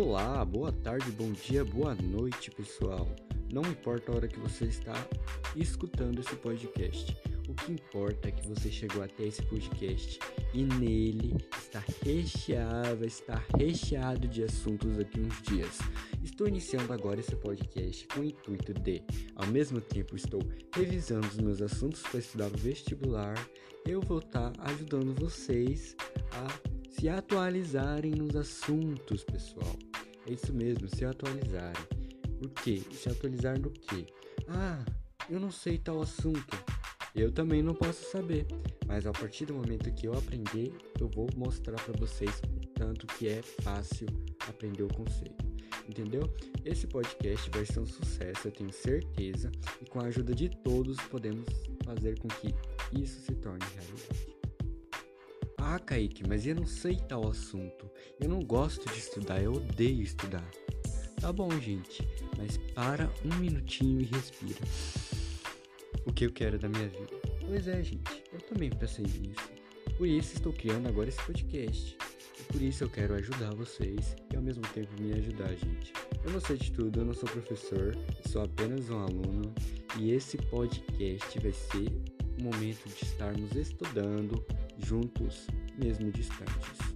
Olá, boa tarde, bom dia, boa noite, pessoal. Não importa a hora que você está escutando esse podcast. O que importa é que você chegou até esse podcast e nele está recheado, está recheado de assuntos daqui uns dias. Estou iniciando agora esse podcast com o intuito de, ao mesmo tempo estou revisando os meus assuntos para estudar o vestibular, eu vou estar ajudando vocês a se atualizarem nos assuntos, pessoal. É isso mesmo, se atualizarem. Por quê? Se atualizar no quê? Ah, eu não sei tal assunto. Eu também não posso saber, mas a partir do momento que eu aprender, eu vou mostrar para vocês o tanto que é fácil aprender o conceito. Entendeu? Esse podcast vai ser um sucesso, eu tenho certeza, e com a ajuda de todos podemos fazer com que isso se torne realidade. Ah, Kaique, mas eu não sei tal assunto. Eu não gosto de estudar, eu odeio estudar. Tá bom, gente, mas para um minutinho e respira. O que eu quero da minha vida? Pois é, gente, eu também pensei nisso. Por isso estou criando agora esse podcast. E por isso eu quero ajudar vocês e ao mesmo tempo me ajudar, gente. Eu não sei de tudo, eu não sou professor, sou apenas um aluno. E esse podcast vai ser o momento de estarmos estudando juntos, mesmo distantes.